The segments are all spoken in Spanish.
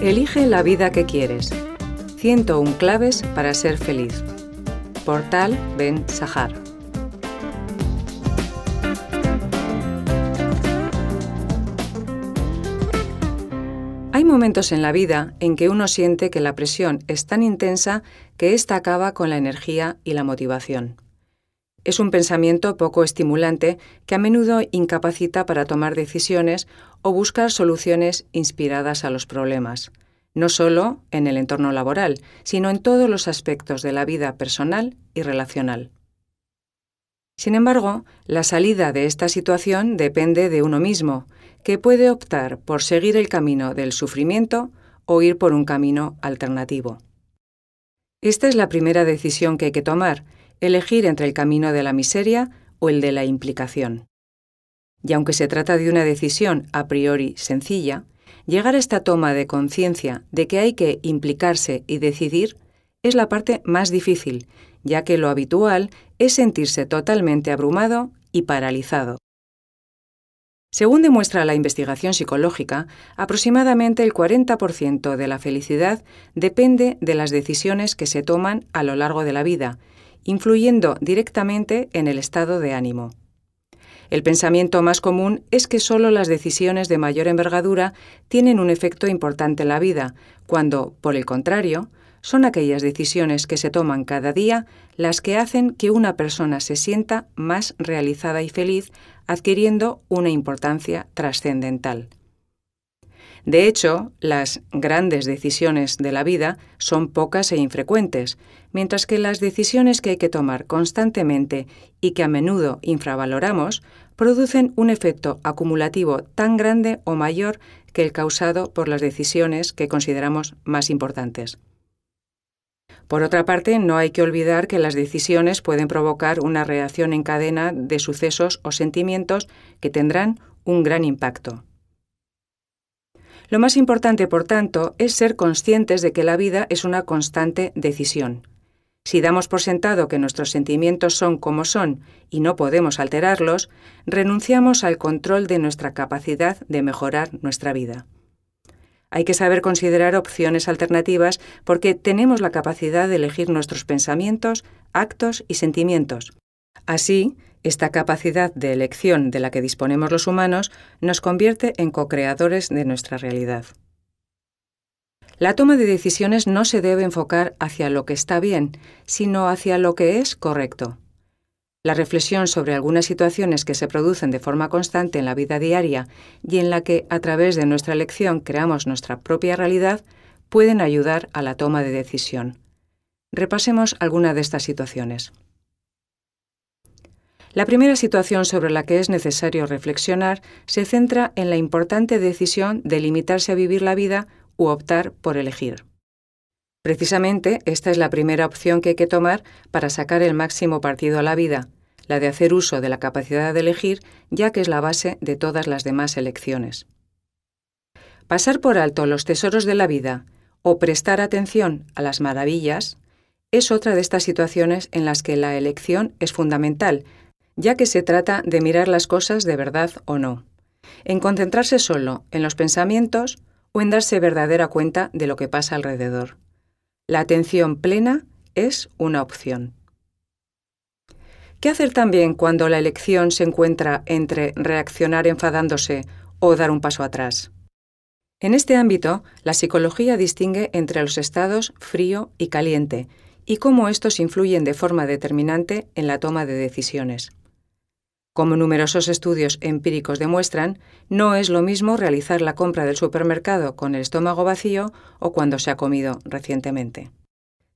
Elige la vida que quieres. 101 claves para ser feliz. Portal Ben Sahar. Hay momentos en la vida en que uno siente que la presión es tan intensa que ésta acaba con la energía y la motivación. Es un pensamiento poco estimulante que a menudo incapacita para tomar decisiones o buscar soluciones inspiradas a los problemas, no solo en el entorno laboral, sino en todos los aspectos de la vida personal y relacional. Sin embargo, la salida de esta situación depende de uno mismo, que puede optar por seguir el camino del sufrimiento o ir por un camino alternativo. Esta es la primera decisión que hay que tomar, elegir entre el camino de la miseria o el de la implicación. Y aunque se trata de una decisión a priori sencilla, llegar a esta toma de conciencia de que hay que implicarse y decidir es la parte más difícil, ya que lo habitual es sentirse totalmente abrumado y paralizado. Según demuestra la investigación psicológica, aproximadamente el 40% de la felicidad depende de las decisiones que se toman a lo largo de la vida influyendo directamente en el estado de ánimo. El pensamiento más común es que solo las decisiones de mayor envergadura tienen un efecto importante en la vida, cuando, por el contrario, son aquellas decisiones que se toman cada día las que hacen que una persona se sienta más realizada y feliz, adquiriendo una importancia trascendental. De hecho, las grandes decisiones de la vida son pocas e infrecuentes, mientras que las decisiones que hay que tomar constantemente y que a menudo infravaloramos producen un efecto acumulativo tan grande o mayor que el causado por las decisiones que consideramos más importantes. Por otra parte, no hay que olvidar que las decisiones pueden provocar una reacción en cadena de sucesos o sentimientos que tendrán un gran impacto. Lo más importante, por tanto, es ser conscientes de que la vida es una constante decisión. Si damos por sentado que nuestros sentimientos son como son y no podemos alterarlos, renunciamos al control de nuestra capacidad de mejorar nuestra vida. Hay que saber considerar opciones alternativas porque tenemos la capacidad de elegir nuestros pensamientos, actos y sentimientos. Así, esta capacidad de elección de la que disponemos los humanos nos convierte en co-creadores de nuestra realidad. La toma de decisiones no se debe enfocar hacia lo que está bien, sino hacia lo que es correcto. La reflexión sobre algunas situaciones que se producen de forma constante en la vida diaria y en la que a través de nuestra elección creamos nuestra propia realidad pueden ayudar a la toma de decisión. Repasemos alguna de estas situaciones. La primera situación sobre la que es necesario reflexionar se centra en la importante decisión de limitarse a vivir la vida u optar por elegir. Precisamente esta es la primera opción que hay que tomar para sacar el máximo partido a la vida, la de hacer uso de la capacidad de elegir, ya que es la base de todas las demás elecciones. Pasar por alto los tesoros de la vida o prestar atención a las maravillas es otra de estas situaciones en las que la elección es fundamental, ya que se trata de mirar las cosas de verdad o no, en concentrarse solo en los pensamientos o en darse verdadera cuenta de lo que pasa alrededor. La atención plena es una opción. ¿Qué hacer también cuando la elección se encuentra entre reaccionar enfadándose o dar un paso atrás? En este ámbito, la psicología distingue entre los estados frío y caliente y cómo estos influyen de forma determinante en la toma de decisiones. Como numerosos estudios empíricos demuestran, no es lo mismo realizar la compra del supermercado con el estómago vacío o cuando se ha comido recientemente.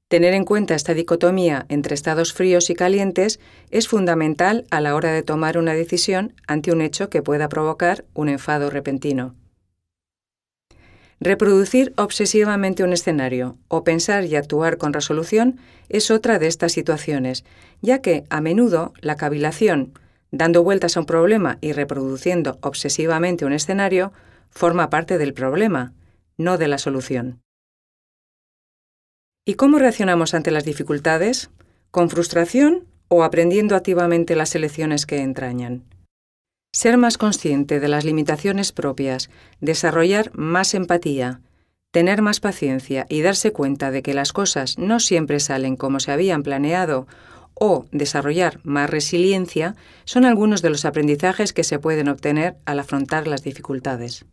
Tener en cuenta esta dicotomía entre estados fríos y calientes es fundamental a la hora de tomar una decisión ante un hecho que pueda provocar un enfado repentino. Reproducir obsesivamente un escenario o pensar y actuar con resolución es otra de estas situaciones, ya que a menudo la cavilación, dando vueltas a un problema y reproduciendo obsesivamente un escenario, forma parte del problema, no de la solución. ¿Y cómo reaccionamos ante las dificultades? ¿Con frustración o aprendiendo activamente las lecciones que entrañan? Ser más consciente de las limitaciones propias, desarrollar más empatía, Tener más paciencia y darse cuenta de que las cosas no siempre salen como se habían planeado o desarrollar más resiliencia son algunos de los aprendizajes que se pueden obtener al afrontar las dificultades.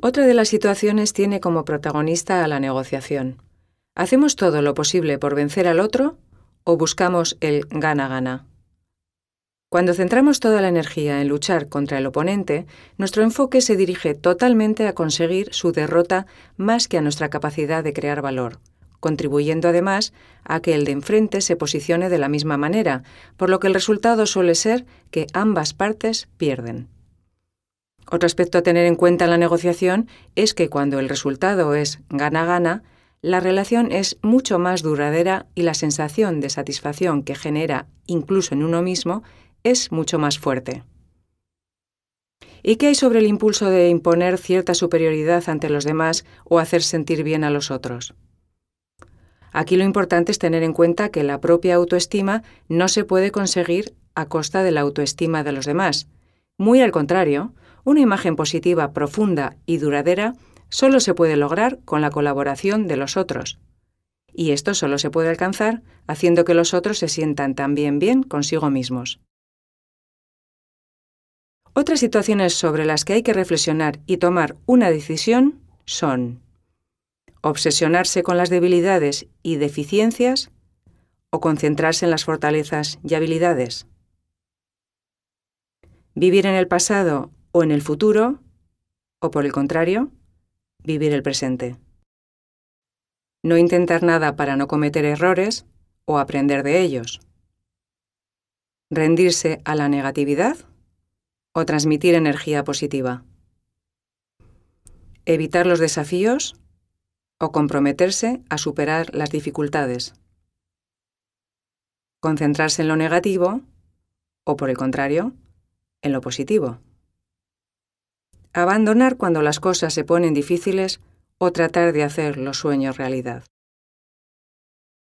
Otra de las situaciones tiene como protagonista a la negociación. ¿Hacemos todo lo posible por vencer al otro o buscamos el gana-gana? Cuando centramos toda la energía en luchar contra el oponente, nuestro enfoque se dirige totalmente a conseguir su derrota más que a nuestra capacidad de crear valor, contribuyendo además a que el de enfrente se posicione de la misma manera, por lo que el resultado suele ser que ambas partes pierden. Otro aspecto a tener en cuenta en la negociación es que cuando el resultado es gana-gana, la relación es mucho más duradera y la sensación de satisfacción que genera incluso en uno mismo es mucho más fuerte. ¿Y qué hay sobre el impulso de imponer cierta superioridad ante los demás o hacer sentir bien a los otros? Aquí lo importante es tener en cuenta que la propia autoestima no se puede conseguir a costa de la autoestima de los demás. Muy al contrario, una imagen positiva profunda y duradera solo se puede lograr con la colaboración de los otros. Y esto solo se puede alcanzar haciendo que los otros se sientan también bien consigo mismos. Otras situaciones sobre las que hay que reflexionar y tomar una decisión son obsesionarse con las debilidades y deficiencias o concentrarse en las fortalezas y habilidades. Vivir en el pasado o en el futuro o por el contrario, vivir el presente. No intentar nada para no cometer errores o aprender de ellos. Rendirse a la negatividad o transmitir energía positiva. Evitar los desafíos o comprometerse a superar las dificultades. Concentrarse en lo negativo o, por el contrario, en lo positivo. Abandonar cuando las cosas se ponen difíciles o tratar de hacer los sueños realidad.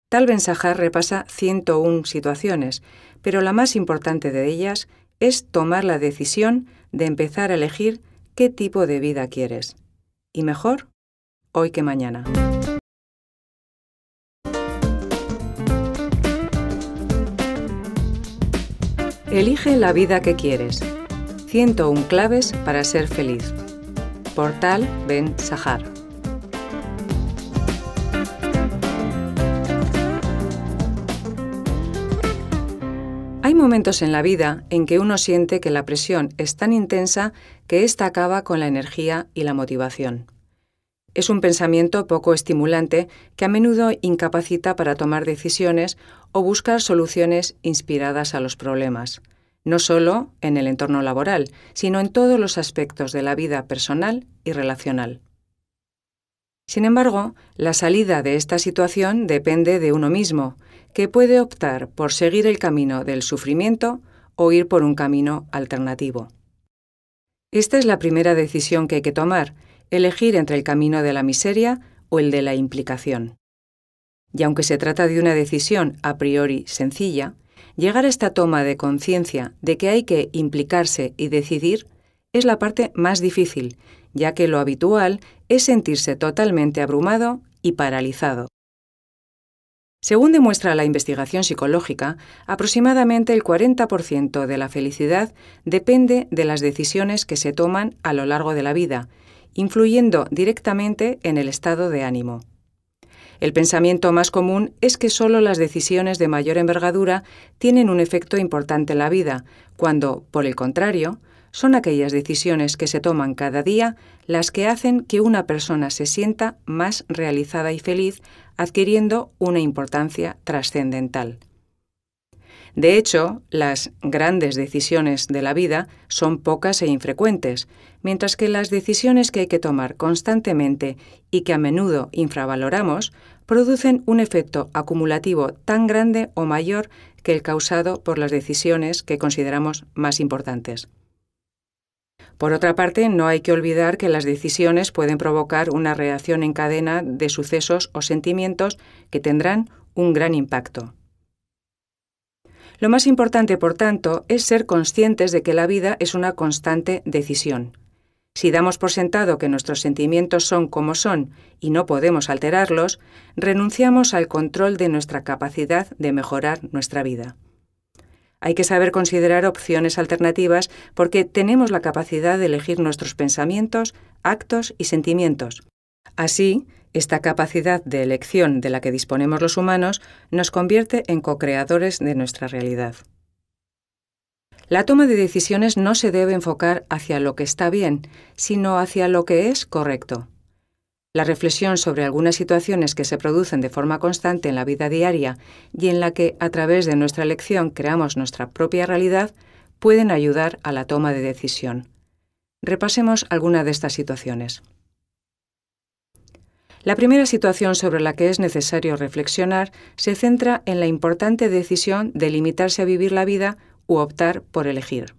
Tal Ben Sahar repasa 101 situaciones, pero la más importante de ellas es tomar la decisión de empezar a elegir qué tipo de vida quieres. Y mejor, hoy que mañana. Elige la vida que quieres. 101 claves para ser feliz. Portal Ben Sahar. Hay momentos en la vida en que uno siente que la presión es tan intensa que ésta acaba con la energía y la motivación. Es un pensamiento poco estimulante que a menudo incapacita para tomar decisiones o buscar soluciones inspiradas a los problemas, no solo en el entorno laboral, sino en todos los aspectos de la vida personal y relacional. Sin embargo, la salida de esta situación depende de uno mismo, que puede optar por seguir el camino del sufrimiento o ir por un camino alternativo. Esta es la primera decisión que hay que tomar, elegir entre el camino de la miseria o el de la implicación. Y aunque se trata de una decisión a priori sencilla, llegar a esta toma de conciencia de que hay que implicarse y decidir es la parte más difícil, ya que lo habitual es sentirse totalmente abrumado y paralizado. Según demuestra la investigación psicológica, aproximadamente el 40% de la felicidad depende de las decisiones que se toman a lo largo de la vida, influyendo directamente en el estado de ánimo. El pensamiento más común es que solo las decisiones de mayor envergadura tienen un efecto importante en la vida, cuando, por el contrario, son aquellas decisiones que se toman cada día las que hacen que una persona se sienta más realizada y feliz, adquiriendo una importancia trascendental. De hecho, las grandes decisiones de la vida son pocas e infrecuentes, mientras que las decisiones que hay que tomar constantemente y que a menudo infravaloramos producen un efecto acumulativo tan grande o mayor que el causado por las decisiones que consideramos más importantes. Por otra parte, no hay que olvidar que las decisiones pueden provocar una reacción en cadena de sucesos o sentimientos que tendrán un gran impacto. Lo más importante, por tanto, es ser conscientes de que la vida es una constante decisión. Si damos por sentado que nuestros sentimientos son como son y no podemos alterarlos, renunciamos al control de nuestra capacidad de mejorar nuestra vida. Hay que saber considerar opciones alternativas porque tenemos la capacidad de elegir nuestros pensamientos, actos y sentimientos. Así, esta capacidad de elección de la que disponemos los humanos nos convierte en co-creadores de nuestra realidad. La toma de decisiones no se debe enfocar hacia lo que está bien, sino hacia lo que es correcto. La reflexión sobre algunas situaciones que se producen de forma constante en la vida diaria y en la que a través de nuestra elección creamos nuestra propia realidad pueden ayudar a la toma de decisión. Repasemos alguna de estas situaciones. La primera situación sobre la que es necesario reflexionar se centra en la importante decisión de limitarse a vivir la vida u optar por elegir.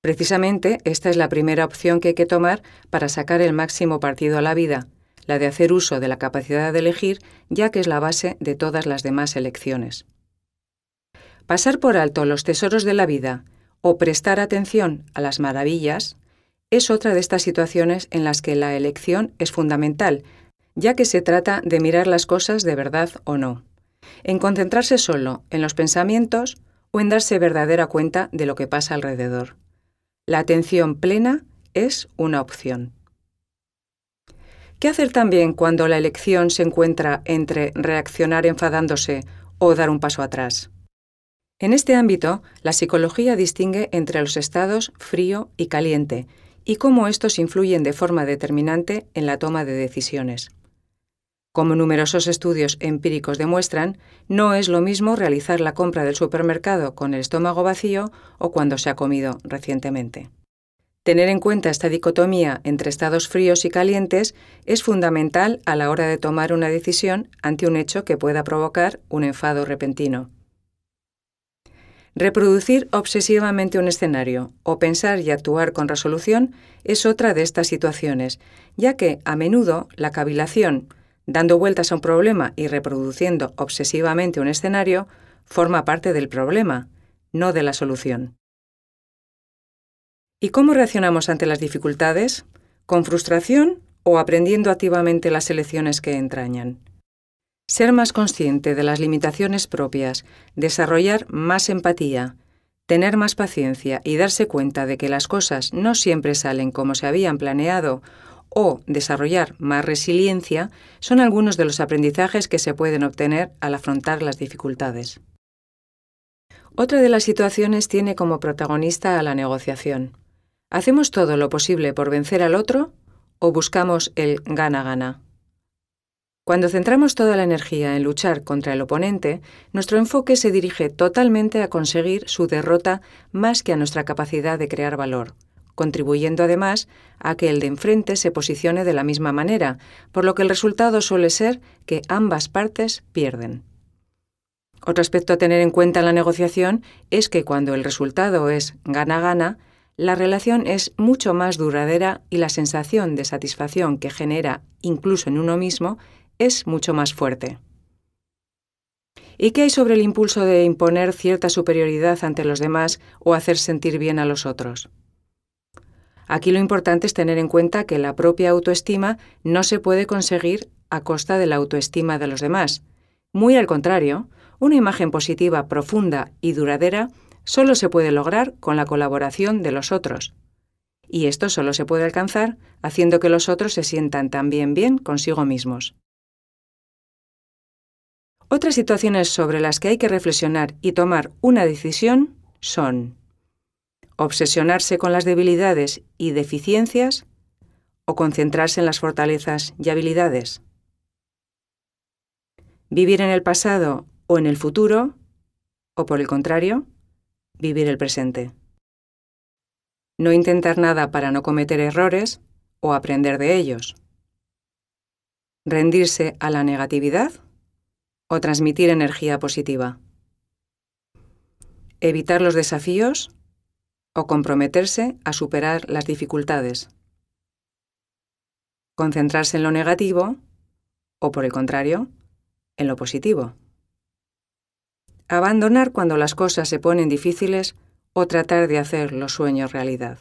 Precisamente esta es la primera opción que hay que tomar para sacar el máximo partido a la vida, la de hacer uso de la capacidad de elegir, ya que es la base de todas las demás elecciones. Pasar por alto los tesoros de la vida o prestar atención a las maravillas es otra de estas situaciones en las que la elección es fundamental, ya que se trata de mirar las cosas de verdad o no, en concentrarse solo en los pensamientos o en darse verdadera cuenta de lo que pasa alrededor. La atención plena es una opción. ¿Qué hacer también cuando la elección se encuentra entre reaccionar enfadándose o dar un paso atrás? En este ámbito, la psicología distingue entre los estados frío y caliente y cómo estos influyen de forma determinante en la toma de decisiones. Como numerosos estudios empíricos demuestran, no es lo mismo realizar la compra del supermercado con el estómago vacío o cuando se ha comido recientemente. Tener en cuenta esta dicotomía entre estados fríos y calientes es fundamental a la hora de tomar una decisión ante un hecho que pueda provocar un enfado repentino. Reproducir obsesivamente un escenario o pensar y actuar con resolución es otra de estas situaciones, ya que a menudo la cavilación, dando vueltas a un problema y reproduciendo obsesivamente un escenario, forma parte del problema, no de la solución. ¿Y cómo reaccionamos ante las dificultades? ¿Con frustración o aprendiendo activamente las elecciones que entrañan? Ser más consciente de las limitaciones propias, desarrollar más empatía, tener más paciencia y darse cuenta de que las cosas no siempre salen como se habían planeado o desarrollar más resiliencia son algunos de los aprendizajes que se pueden obtener al afrontar las dificultades. Otra de las situaciones tiene como protagonista a la negociación. ¿Hacemos todo lo posible por vencer al otro o buscamos el gana-gana? Cuando centramos toda la energía en luchar contra el oponente, nuestro enfoque se dirige totalmente a conseguir su derrota más que a nuestra capacidad de crear valor contribuyendo además a que el de enfrente se posicione de la misma manera, por lo que el resultado suele ser que ambas partes pierden. Otro aspecto a tener en cuenta en la negociación es que cuando el resultado es gana-gana, la relación es mucho más duradera y la sensación de satisfacción que genera incluso en uno mismo es mucho más fuerte. ¿Y qué hay sobre el impulso de imponer cierta superioridad ante los demás o hacer sentir bien a los otros? Aquí lo importante es tener en cuenta que la propia autoestima no se puede conseguir a costa de la autoestima de los demás. Muy al contrario, una imagen positiva profunda y duradera solo se puede lograr con la colaboración de los otros. Y esto solo se puede alcanzar haciendo que los otros se sientan también bien consigo mismos. Otras situaciones sobre las que hay que reflexionar y tomar una decisión son obsesionarse con las debilidades y deficiencias o concentrarse en las fortalezas y habilidades. Vivir en el pasado o en el futuro o por el contrario, vivir el presente. No intentar nada para no cometer errores o aprender de ellos. Rendirse a la negatividad o transmitir energía positiva. Evitar los desafíos o comprometerse a superar las dificultades. Concentrarse en lo negativo o, por el contrario, en lo positivo. Abandonar cuando las cosas se ponen difíciles o tratar de hacer los sueños realidad.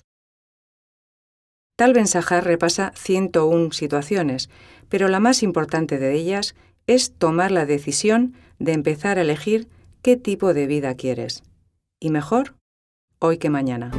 Tal Ben Sahar repasa 101 situaciones, pero la más importante de ellas es tomar la decisión de empezar a elegir qué tipo de vida quieres. Y mejor, hoy que mañana.